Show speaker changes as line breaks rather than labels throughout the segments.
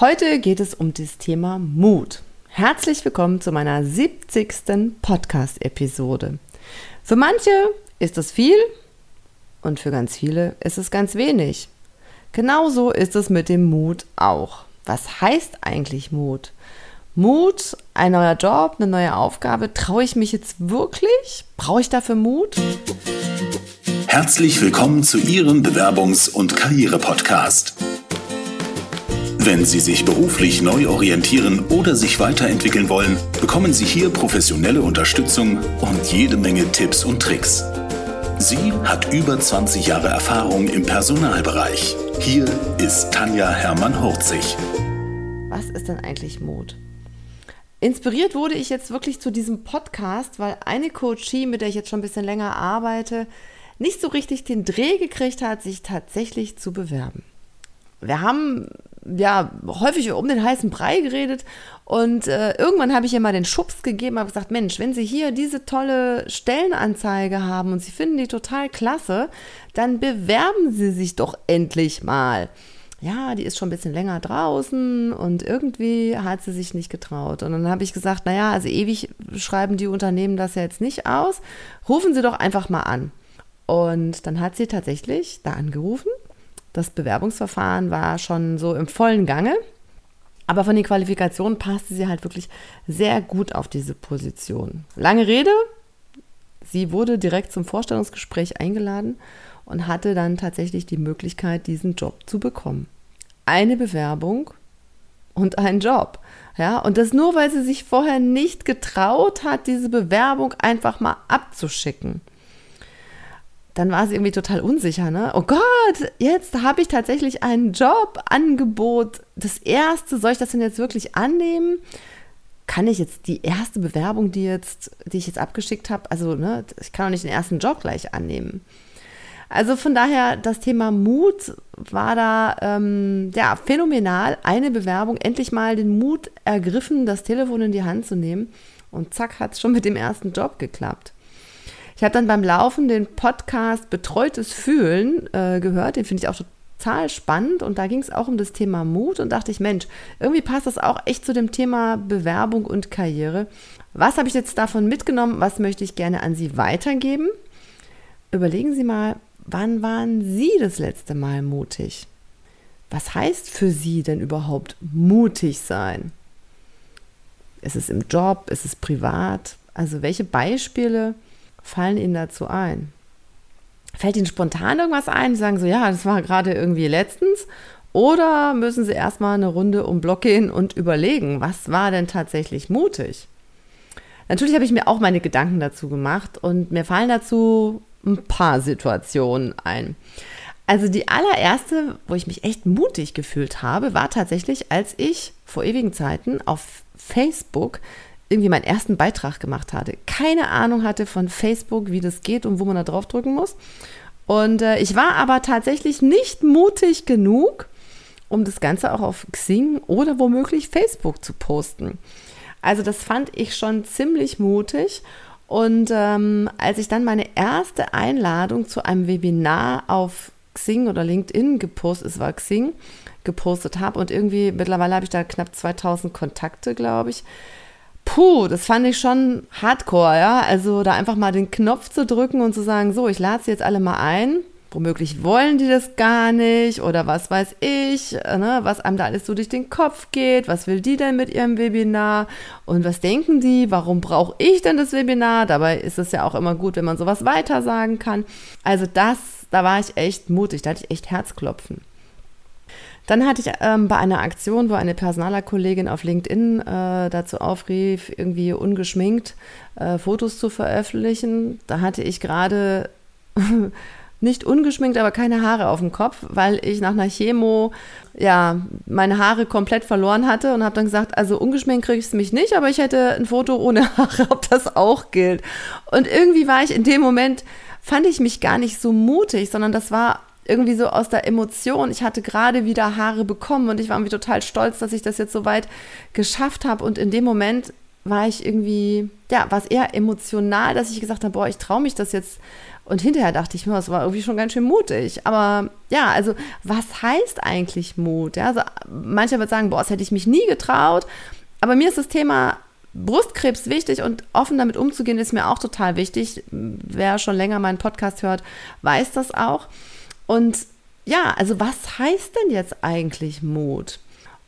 Heute geht es um das Thema Mut. Herzlich willkommen zu meiner 70. Podcast-Episode. Für manche ist es viel und für ganz viele ist es ganz wenig. Genauso ist es mit dem Mut auch. Was heißt eigentlich Mut? Mut, ein neuer Job, eine neue Aufgabe. Traue ich mich jetzt wirklich? Brauche ich dafür Mut?
Herzlich willkommen zu Ihrem Bewerbungs- und Karriere-Podcast. Wenn Sie sich beruflich neu orientieren oder sich weiterentwickeln wollen, bekommen Sie hier professionelle Unterstützung und jede Menge Tipps und Tricks. Sie hat über 20 Jahre Erfahrung im Personalbereich. Hier ist Tanja Hermann-Hurzig.
Was ist denn eigentlich Mut? Inspiriert wurde ich jetzt wirklich zu diesem Podcast, weil eine Coachie, mit der ich jetzt schon ein bisschen länger arbeite, nicht so richtig den Dreh gekriegt hat, sich tatsächlich zu bewerben. Wir haben ja häufig um den heißen Brei geredet und äh, irgendwann habe ich ihr mal den Schubs gegeben, habe gesagt, Mensch, wenn Sie hier diese tolle Stellenanzeige haben und Sie finden die total klasse, dann bewerben Sie sich doch endlich mal. Ja, die ist schon ein bisschen länger draußen und irgendwie hat sie sich nicht getraut. Und dann habe ich gesagt, naja, also ewig schreiben die Unternehmen das ja jetzt nicht aus. Rufen Sie doch einfach mal an. Und dann hat sie tatsächlich da angerufen das Bewerbungsverfahren war schon so im vollen Gange. Aber von den Qualifikationen passte sie halt wirklich sehr gut auf diese Position. Lange Rede, sie wurde direkt zum Vorstellungsgespräch eingeladen und hatte dann tatsächlich die Möglichkeit, diesen Job zu bekommen. Eine Bewerbung und einen Job. Ja, und das nur, weil sie sich vorher nicht getraut hat, diese Bewerbung einfach mal abzuschicken dann war sie irgendwie total unsicher, ne? Oh Gott, jetzt habe ich tatsächlich ein Jobangebot. Das erste, soll ich das denn jetzt wirklich annehmen? Kann ich jetzt die erste Bewerbung, die jetzt, die ich jetzt abgeschickt habe, also ne, ich kann auch nicht den ersten Job gleich annehmen. Also von daher, das Thema Mut war da ähm, ja phänomenal. Eine Bewerbung, endlich mal den Mut ergriffen, das Telefon in die Hand zu nehmen. Und zack, hat es schon mit dem ersten Job geklappt. Ich habe dann beim Laufen den Podcast Betreutes Fühlen äh, gehört, den finde ich auch total spannend und da ging es auch um das Thema Mut und dachte ich, Mensch, irgendwie passt das auch echt zu dem Thema Bewerbung und Karriere. Was habe ich jetzt davon mitgenommen? Was möchte ich gerne an Sie weitergeben? Überlegen Sie mal, wann waren Sie das letzte Mal mutig? Was heißt für Sie denn überhaupt mutig sein? Ist es im Job? Ist es privat? Also welche Beispiele fallen Ihnen dazu ein? Fällt Ihnen spontan irgendwas ein? Sie sagen so, ja, das war gerade irgendwie letztens. Oder müssen Sie erstmal eine Runde um Block gehen und überlegen, was war denn tatsächlich mutig? Natürlich habe ich mir auch meine Gedanken dazu gemacht und mir fallen dazu ein paar Situationen ein. Also die allererste, wo ich mich echt mutig gefühlt habe, war tatsächlich, als ich vor ewigen Zeiten auf Facebook irgendwie meinen ersten Beitrag gemacht hatte. Keine Ahnung hatte von Facebook, wie das geht und wo man da drauf drücken muss. Und äh, ich war aber tatsächlich nicht mutig genug, um das Ganze auch auf Xing oder womöglich Facebook zu posten. Also das fand ich schon ziemlich mutig. Und ähm, als ich dann meine erste Einladung zu einem Webinar auf Xing oder LinkedIn gepostet, es war Xing, gepostet habe und irgendwie mittlerweile habe ich da knapp 2000 Kontakte, glaube ich, Puh, das fand ich schon hardcore, ja. Also da einfach mal den Knopf zu drücken und zu sagen, so, ich lade sie jetzt alle mal ein. Womöglich wollen die das gar nicht oder was weiß ich, ne, was einem da alles so durch den Kopf geht. Was will die denn mit ihrem Webinar? Und was denken die? Warum brauche ich denn das Webinar? Dabei ist es ja auch immer gut, wenn man sowas weiter sagen kann. Also das, da war ich echt mutig, da hatte ich echt Herzklopfen. Dann hatte ich ähm, bei einer Aktion, wo eine Personalerkollegin auf LinkedIn äh, dazu aufrief, irgendwie ungeschminkt äh, Fotos zu veröffentlichen. Da hatte ich gerade nicht ungeschminkt, aber keine Haare auf dem Kopf, weil ich nach einer Chemo ja meine Haare komplett verloren hatte und habe dann gesagt, also ungeschminkt kriege ich es mich nicht, aber ich hätte ein Foto ohne Haare, ob das auch gilt. Und irgendwie war ich in dem Moment, fand ich mich gar nicht so mutig, sondern das war irgendwie so aus der Emotion. Ich hatte gerade wieder Haare bekommen und ich war irgendwie total stolz, dass ich das jetzt so weit geschafft habe. Und in dem Moment war ich irgendwie, ja, war es eher emotional, dass ich gesagt habe, boah, ich traue mich das jetzt Und hinterher dachte ich mir, das war irgendwie schon ganz schön mutig. Aber ja, also was heißt eigentlich Mut? Ja, also mancher wird sagen, boah, das hätte ich mich nie getraut. Aber mir ist das Thema Brustkrebs wichtig und offen damit umzugehen ist mir auch total wichtig. Wer schon länger meinen Podcast hört, weiß das auch. Und ja, also was heißt denn jetzt eigentlich Mut?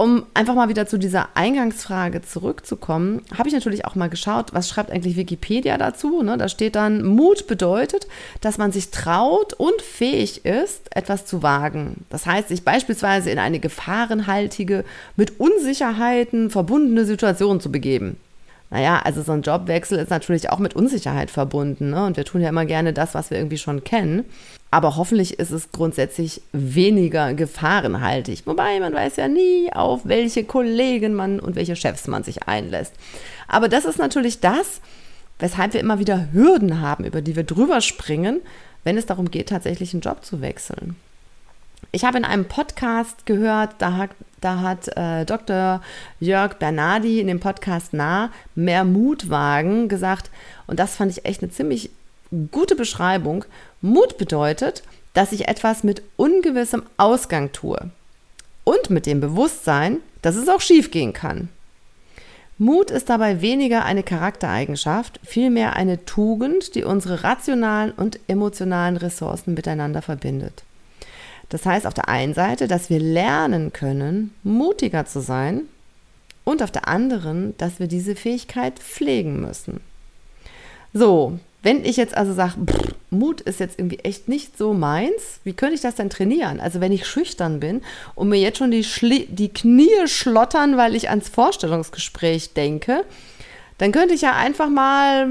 Um einfach mal wieder zu dieser Eingangsfrage zurückzukommen, habe ich natürlich auch mal geschaut, was schreibt eigentlich Wikipedia dazu. Ne? Da steht dann, Mut bedeutet, dass man sich traut und fähig ist, etwas zu wagen. Das heißt, sich beispielsweise in eine gefahrenhaltige, mit Unsicherheiten verbundene Situation zu begeben. Naja, also so ein Jobwechsel ist natürlich auch mit Unsicherheit verbunden. Ne? Und wir tun ja immer gerne das, was wir irgendwie schon kennen. Aber hoffentlich ist es grundsätzlich weniger gefahrenhaltig. Wobei man weiß ja nie, auf welche Kollegen man und welche Chefs man sich einlässt. Aber das ist natürlich das, weshalb wir immer wieder Hürden haben, über die wir drüber springen, wenn es darum geht, tatsächlich einen Job zu wechseln. Ich habe in einem Podcast gehört, da hat, da hat äh, Dr. Jörg Bernardi in dem Podcast Nah mehr Mut wagen gesagt, und das fand ich echt eine ziemlich gute Beschreibung. Mut bedeutet, dass ich etwas mit ungewissem Ausgang tue und mit dem Bewusstsein, dass es auch schiefgehen kann. Mut ist dabei weniger eine Charaktereigenschaft, vielmehr eine Tugend, die unsere rationalen und emotionalen Ressourcen miteinander verbindet. Das heißt auf der einen Seite, dass wir lernen können, mutiger zu sein und auf der anderen, dass wir diese Fähigkeit pflegen müssen. So, wenn ich jetzt also sage, Mut ist jetzt irgendwie echt nicht so meins, wie könnte ich das denn trainieren? Also wenn ich schüchtern bin und mir jetzt schon die, Schli die Knie schlottern, weil ich ans Vorstellungsgespräch denke, dann könnte ich ja einfach mal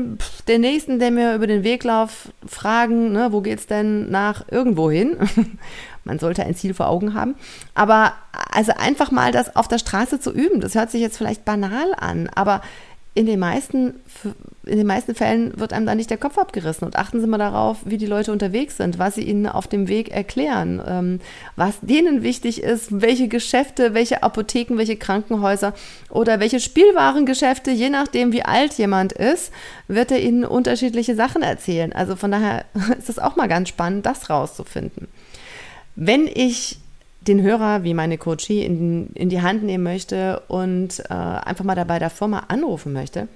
den nächsten, der mir über den Weg läuft, fragen, ne, wo es denn nach irgendwo hin? Man sollte ein Ziel vor Augen haben. Aber also einfach mal das auf der Straße zu üben, das hört sich jetzt vielleicht banal an, aber in den meisten, in den meisten Fällen wird einem da nicht der Kopf abgerissen. Und achten Sie mal darauf, wie die Leute unterwegs sind, was sie ihnen auf dem Weg erklären, ähm, was denen wichtig ist, welche Geschäfte, welche Apotheken, welche Krankenhäuser oder welche Spielwarengeschäfte, je nachdem, wie alt jemand ist, wird er ihnen unterschiedliche Sachen erzählen. Also von daher ist es auch mal ganz spannend, das rauszufinden. Wenn ich den Hörer wie meine Coachie in, in die Hand nehmen möchte und äh, einfach mal dabei der Firma anrufen möchte,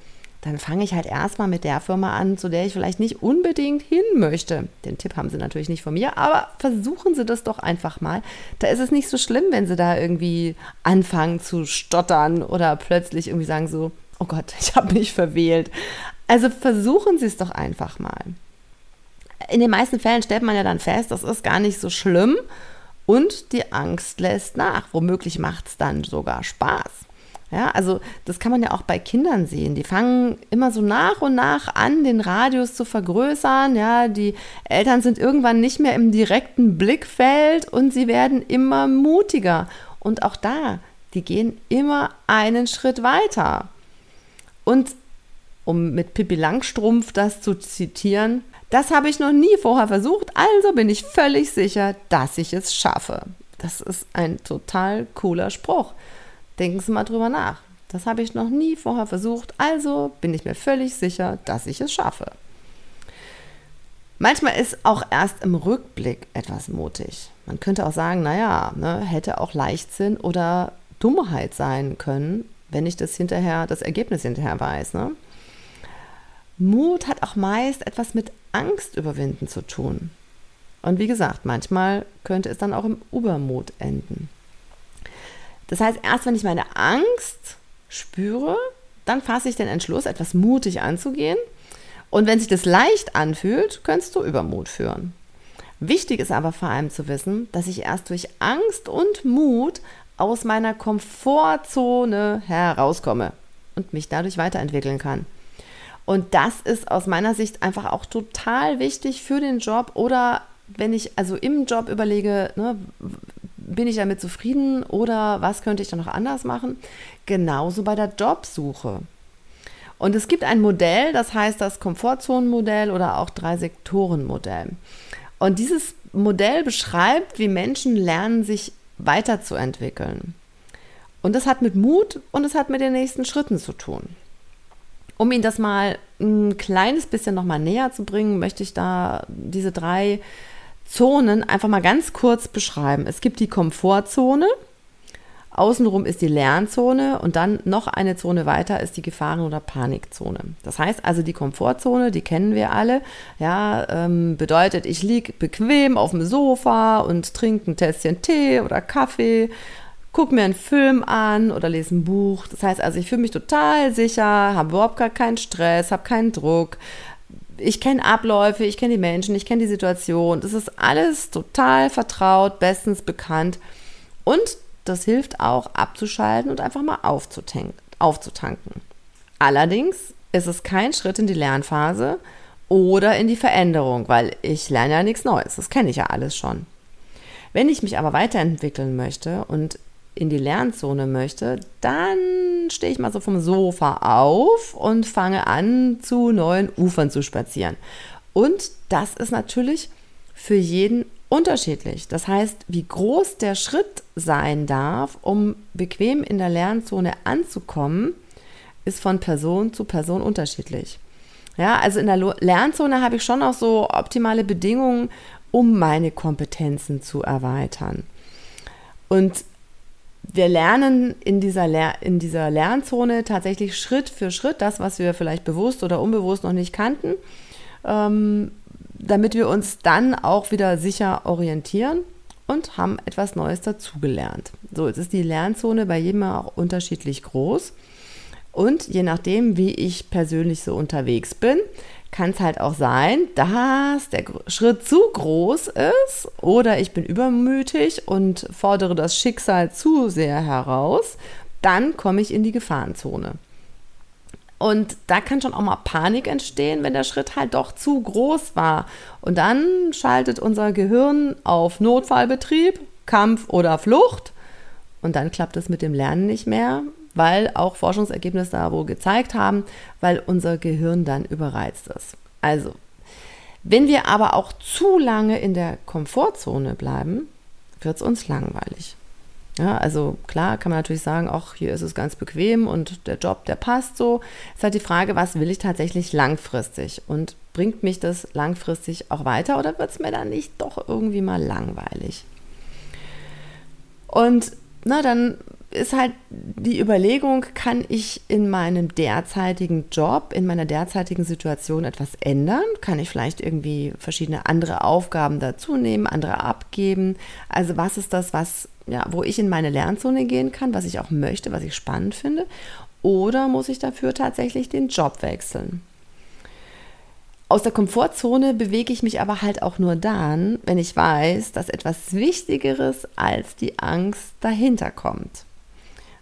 dann fange ich halt erstmal mit der Firma an, zu der ich vielleicht nicht unbedingt hin möchte. Den Tipp haben Sie natürlich nicht von mir, aber versuchen Sie das doch einfach mal. Da ist es nicht so schlimm, wenn Sie da irgendwie anfangen zu stottern oder plötzlich irgendwie sagen so, oh Gott, ich habe mich verwählt. Also versuchen Sie es doch einfach mal in den meisten Fällen stellt man ja dann fest, das ist gar nicht so schlimm und die Angst lässt nach. Womöglich macht es dann sogar Spaß. Ja, also das kann man ja auch bei Kindern sehen. Die fangen immer so nach und nach an, den Radius zu vergrößern. Ja, die Eltern sind irgendwann nicht mehr im direkten Blickfeld und sie werden immer mutiger. Und auch da, die gehen immer einen Schritt weiter. Und um mit Pippi Langstrumpf das zu zitieren, das habe ich noch nie vorher versucht, also bin ich völlig sicher, dass ich es schaffe. Das ist ein total cooler Spruch. Denken Sie mal drüber nach. Das habe ich noch nie vorher versucht, also bin ich mir völlig sicher, dass ich es schaffe. Manchmal ist auch erst im Rückblick etwas mutig. Man könnte auch sagen, naja, ne, hätte auch Leichtsinn oder Dummheit sein können, wenn ich das hinterher, das Ergebnis hinterher weiß. Ne? Mut hat auch meist etwas mit Angst überwinden zu tun. Und wie gesagt, manchmal könnte es dann auch im Übermut enden. Das heißt, erst wenn ich meine Angst spüre, dann fasse ich den Entschluss, etwas mutig anzugehen. Und wenn sich das leicht anfühlt, könntest du Übermut führen. Wichtig ist aber vor allem zu wissen, dass ich erst durch Angst und Mut aus meiner Komfortzone herauskomme und mich dadurch weiterentwickeln kann. Und das ist aus meiner Sicht einfach auch total wichtig für den Job oder wenn ich also im Job überlege, ne, bin ich damit zufrieden oder was könnte ich da noch anders machen? Genauso bei der Jobsuche. Und es gibt ein Modell, das heißt das Komfortzonenmodell oder auch Drei-Sektoren-Modell. Und dieses Modell beschreibt, wie Menschen lernen, sich weiterzuentwickeln. Und das hat mit Mut und es hat mit den nächsten Schritten zu tun. Um Ihnen das mal ein kleines bisschen nochmal näher zu bringen, möchte ich da diese drei Zonen einfach mal ganz kurz beschreiben. Es gibt die Komfortzone, außenrum ist die Lernzone und dann noch eine Zone weiter ist die Gefahren- oder Panikzone. Das heißt also die Komfortzone, die kennen wir alle, ja, ähm, bedeutet, ich liege bequem auf dem Sofa und trinke ein Tässchen Tee oder Kaffee gucke mir einen Film an oder lese ein Buch. Das heißt also, ich fühle mich total sicher, habe überhaupt gar keinen Stress, habe keinen Druck. Ich kenne Abläufe, ich kenne die Menschen, ich kenne die Situation. Das ist alles total vertraut, bestens bekannt. Und das hilft auch abzuschalten und einfach mal aufzutanken. Allerdings ist es kein Schritt in die Lernphase oder in die Veränderung, weil ich lerne ja nichts Neues. Das kenne ich ja alles schon. Wenn ich mich aber weiterentwickeln möchte und in die Lernzone möchte, dann stehe ich mal so vom Sofa auf und fange an, zu neuen Ufern zu spazieren. Und das ist natürlich für jeden unterschiedlich. Das heißt, wie groß der Schritt sein darf, um bequem in der Lernzone anzukommen, ist von Person zu Person unterschiedlich. Ja, also in der Lernzone habe ich schon auch so optimale Bedingungen, um meine Kompetenzen zu erweitern. Und wir lernen in dieser, Ler in dieser Lernzone tatsächlich Schritt für Schritt das, was wir vielleicht bewusst oder unbewusst noch nicht kannten, ähm, damit wir uns dann auch wieder sicher orientieren und haben etwas Neues dazugelernt. So, jetzt ist die Lernzone bei jedem auch unterschiedlich groß. Und je nachdem, wie ich persönlich so unterwegs bin, kann es halt auch sein, dass der Schritt zu groß ist oder ich bin übermütig und fordere das Schicksal zu sehr heraus, dann komme ich in die Gefahrenzone. Und da kann schon auch mal Panik entstehen, wenn der Schritt halt doch zu groß war. Und dann schaltet unser Gehirn auf Notfallbetrieb, Kampf oder Flucht. Und dann klappt es mit dem Lernen nicht mehr weil auch Forschungsergebnisse da wohl gezeigt haben, weil unser Gehirn dann überreizt ist. Also, wenn wir aber auch zu lange in der Komfortzone bleiben, wird es uns langweilig. Ja, also klar kann man natürlich sagen, ach, hier ist es ganz bequem und der Job, der passt so. Ist halt die Frage, was will ich tatsächlich langfristig und bringt mich das langfristig auch weiter oder wird es mir dann nicht doch irgendwie mal langweilig? Und na, dann ist halt die Überlegung, kann ich in meinem derzeitigen Job, in meiner derzeitigen Situation etwas ändern? Kann ich vielleicht irgendwie verschiedene andere Aufgaben dazu nehmen, andere abgeben? Also was ist das, was, ja, wo ich in meine Lernzone gehen kann, was ich auch möchte, was ich spannend finde? Oder muss ich dafür tatsächlich den Job wechseln? Aus der Komfortzone bewege ich mich aber halt auch nur dann, wenn ich weiß, dass etwas Wichtigeres als die Angst dahinter kommt.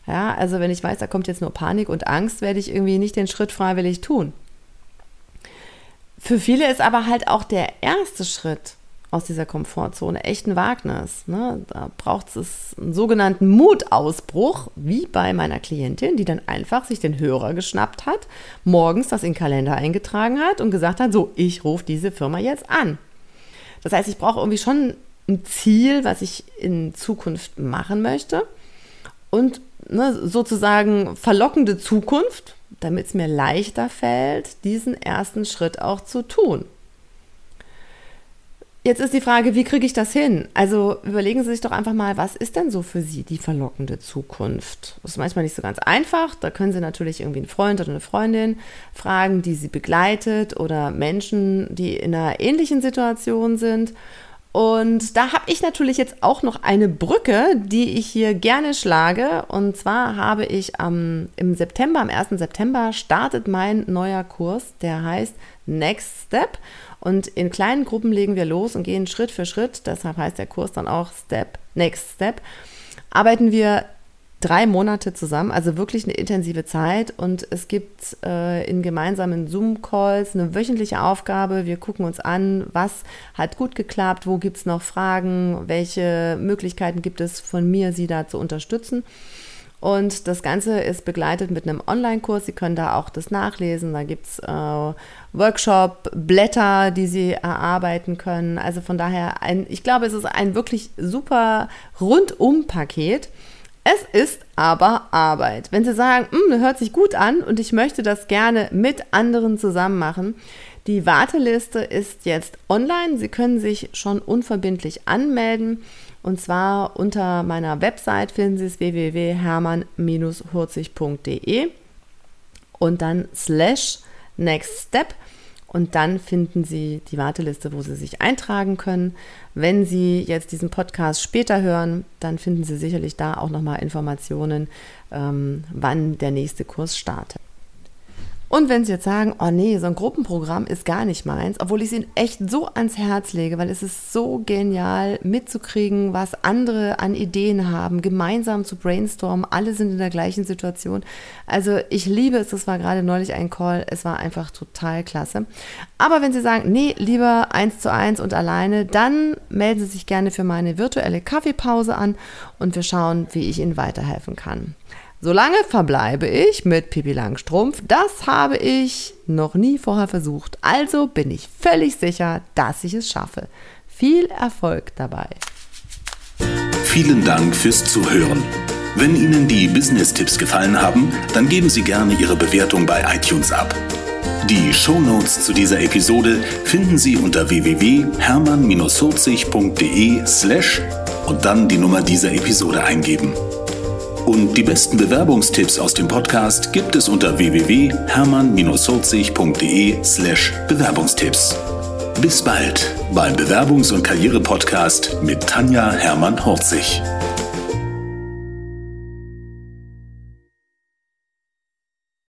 Ja, also wenn ich weiß, da kommt jetzt nur Panik und Angst, werde ich irgendwie nicht den Schritt freiwillig tun. Für viele ist aber halt auch der erste Schritt aus dieser Komfortzone echt ein Wagnis. Ne? Da braucht es einen sogenannten Mutausbruch, wie bei meiner Klientin, die dann einfach sich den Hörer geschnappt hat, morgens das in den Kalender eingetragen hat und gesagt hat, so, ich rufe diese Firma jetzt an. Das heißt, ich brauche irgendwie schon ein Ziel, was ich in Zukunft machen möchte und ne, sozusagen verlockende Zukunft, damit es mir leichter fällt, diesen ersten Schritt auch zu tun. Jetzt ist die Frage, wie kriege ich das hin? Also überlegen Sie sich doch einfach mal, was ist denn so für Sie die verlockende Zukunft? Das ist manchmal nicht so ganz einfach. Da können Sie natürlich irgendwie einen Freund oder eine Freundin fragen, die Sie begleitet oder Menschen, die in einer ähnlichen Situation sind. Und da habe ich natürlich jetzt auch noch eine Brücke, die ich hier gerne schlage. Und zwar habe ich am, im September, am 1. September, startet mein neuer Kurs, der heißt Next Step. Und in kleinen Gruppen legen wir los und gehen Schritt für Schritt. Deshalb heißt der Kurs dann auch Step, Next Step. Arbeiten wir drei Monate zusammen, also wirklich eine intensive Zeit. Und es gibt äh, in gemeinsamen Zoom-Calls eine wöchentliche Aufgabe. Wir gucken uns an, was hat gut geklappt, wo gibt es noch Fragen, welche Möglichkeiten gibt es von mir, Sie da zu unterstützen. Und das Ganze ist begleitet mit einem Online-Kurs. Sie können da auch das nachlesen. Da gibt es äh, Workshop-Blätter, die Sie erarbeiten können. Also von daher, ein, ich glaube, es ist ein wirklich super Rundum-Paket Es ist aber Arbeit. Wenn Sie sagen, hm, hört sich gut an und ich möchte das gerne mit anderen zusammen machen, die Warteliste ist jetzt online. Sie können sich schon unverbindlich anmelden. Und zwar unter meiner Website finden Sie es www.hermann-hurzig.de und dann slash next step. Und dann finden Sie die Warteliste, wo Sie sich eintragen können. Wenn Sie jetzt diesen Podcast später hören, dann finden Sie sicherlich da auch nochmal Informationen, ähm, wann der nächste Kurs startet. Und wenn Sie jetzt sagen, oh nee, so ein Gruppenprogramm ist gar nicht meins, obwohl ich es Ihnen echt so ans Herz lege, weil es ist so genial mitzukriegen, was andere an Ideen haben, gemeinsam zu brainstormen, alle sind in der gleichen Situation. Also ich liebe es, das war gerade neulich ein Call, es war einfach total klasse. Aber wenn Sie sagen, nee, lieber eins zu eins und alleine, dann melden Sie sich gerne für meine virtuelle Kaffeepause an und wir schauen, wie ich Ihnen weiterhelfen kann. Solange verbleibe ich mit Pipi Langstrumpf. Das habe ich noch nie vorher versucht. Also bin ich völlig sicher, dass ich es schaffe. Viel Erfolg dabei.
Vielen Dank fürs Zuhören. Wenn Ihnen die Business-Tipps gefallen haben, dann geben Sie gerne Ihre Bewertung bei iTunes ab. Die Shownotes zu dieser Episode finden Sie unter www.hermann-40.de slash und dann die Nummer dieser Episode eingeben. Und die besten Bewerbungstipps aus dem Podcast gibt es unter www.hermann-40.de slash Bewerbungstipps. Bis bald beim Bewerbungs- und Karriere-Podcast mit Tanja Hermann-Horzig.